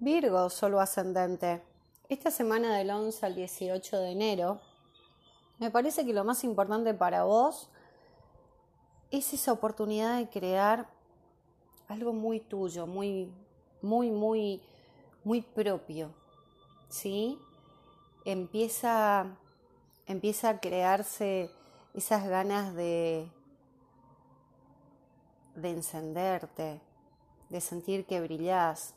Virgo, solo ascendente. Esta semana del 11 al 18 de enero, me parece que lo más importante para vos es esa oportunidad de crear algo muy tuyo, muy, muy, muy, muy propio. ¿Sí? Empieza, empieza a crearse esas ganas de, de encenderte, de sentir que brillás,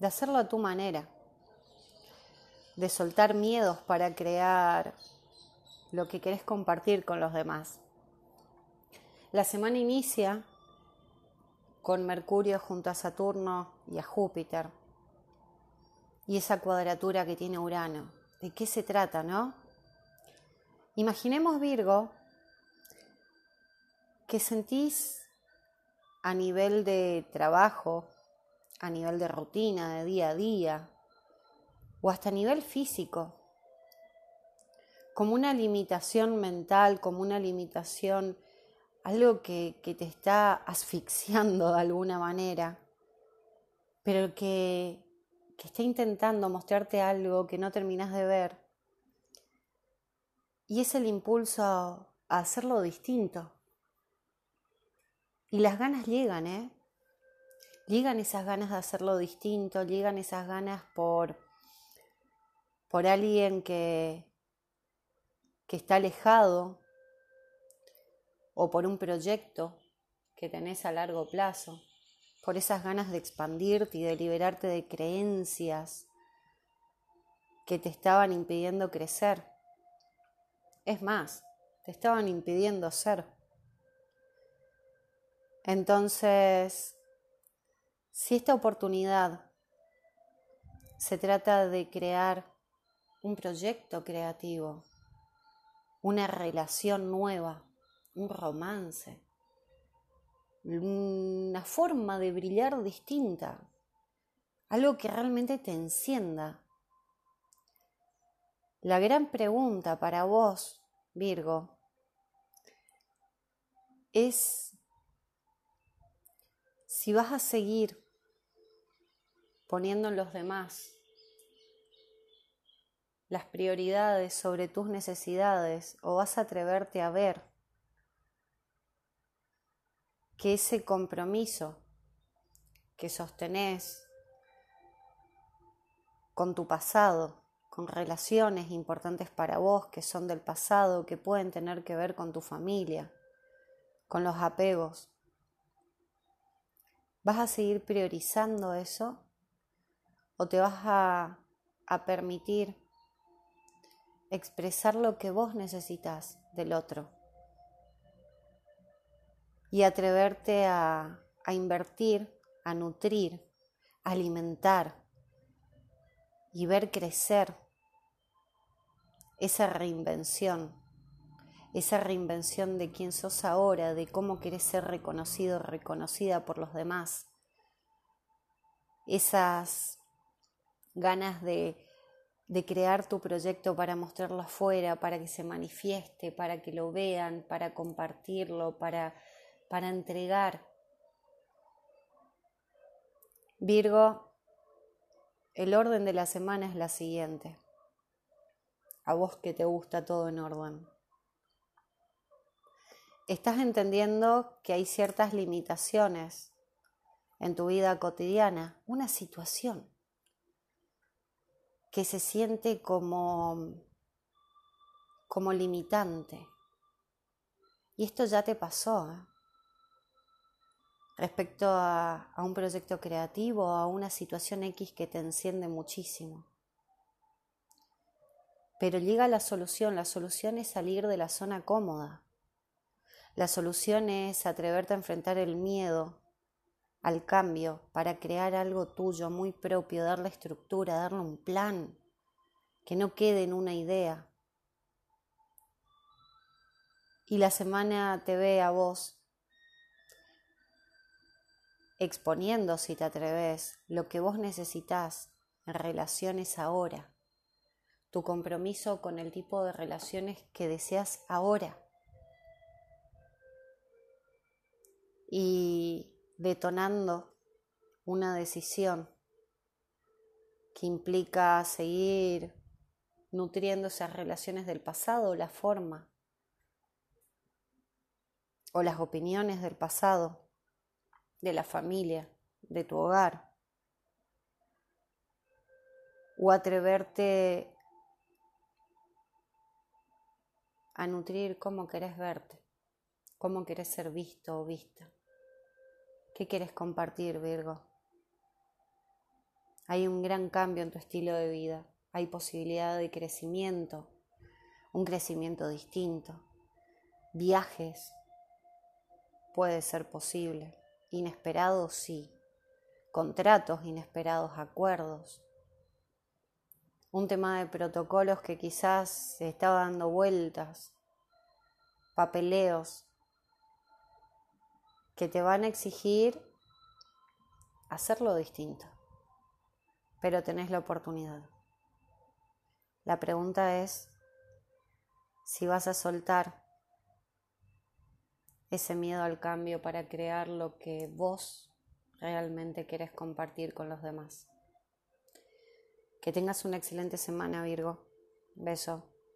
de hacerlo a tu manera, de soltar miedos para crear lo que querés compartir con los demás. La semana inicia con Mercurio junto a Saturno y a Júpiter y esa cuadratura que tiene Urano. ¿De qué se trata, no? Imaginemos Virgo que sentís a nivel de trabajo, a nivel de rutina, de día a día, o hasta a nivel físico, como una limitación mental, como una limitación, algo que, que te está asfixiando de alguna manera, pero que, que está intentando mostrarte algo que no terminas de ver. Y es el impulso a hacerlo distinto. Y las ganas llegan, ¿eh? Llegan esas ganas de hacerlo distinto, llegan esas ganas por, por alguien que, que está alejado o por un proyecto que tenés a largo plazo, por esas ganas de expandirte y de liberarte de creencias que te estaban impidiendo crecer. Es más, te estaban impidiendo ser. Entonces, si esta oportunidad se trata de crear un proyecto creativo, una relación nueva, un romance, una forma de brillar distinta, algo que realmente te encienda. La gran pregunta para vos, Virgo, es si vas a seguir poniendo en los demás las prioridades sobre tus necesidades o vas a atreverte a ver que ese compromiso que sostenés con tu pasado, con relaciones importantes para vos que son del pasado, que pueden tener que ver con tu familia, con los apegos. ¿Vas a seguir priorizando eso o te vas a, permitir expresar lo que vos necesitas del otro. Y atreverte a, a invertir, a nutrir, a alimentar y ver crecer esa reinvención, esa reinvención de quién sos ahora, de cómo querés ser reconocido, reconocida por los demás, esas ganas de, de crear tu proyecto para mostrarlo afuera, para que se manifieste, para que lo vean, para compartirlo, para, para entregar. Virgo, el orden de la semana es la siguiente. A vos que te gusta todo en orden. Estás entendiendo que hay ciertas limitaciones en tu vida cotidiana, una situación que se siente como, como limitante. Y esto ya te pasó. ¿eh? Respecto a, a un proyecto creativo, a una situación X que te enciende muchísimo. Pero llega la solución. La solución es salir de la zona cómoda. La solución es atreverte a enfrentar el miedo al cambio para crear algo tuyo muy propio, darle estructura, darle un plan, que no quede en una idea. Y la semana te ve a vos exponiendo, si te atreves, lo que vos necesitas en relaciones ahora, tu compromiso con el tipo de relaciones que deseas ahora. Y detonando una decisión que implica seguir nutriendo esas relaciones del pasado, la forma o las opiniones del pasado, de la familia, de tu hogar, o atreverte a nutrir cómo querés verte, cómo querés ser visto o vista. ¿Qué quieres compartir, Virgo? Hay un gran cambio en tu estilo de vida, hay posibilidad de crecimiento, un crecimiento distinto, viajes, puede ser posible, inesperados sí, contratos inesperados, acuerdos, un tema de protocolos que quizás se estaba dando vueltas, papeleos, que te van a exigir hacerlo distinto, pero tenés la oportunidad. La pregunta es si vas a soltar ese miedo al cambio para crear lo que vos realmente querés compartir con los demás. Que tengas una excelente semana, Virgo. Beso.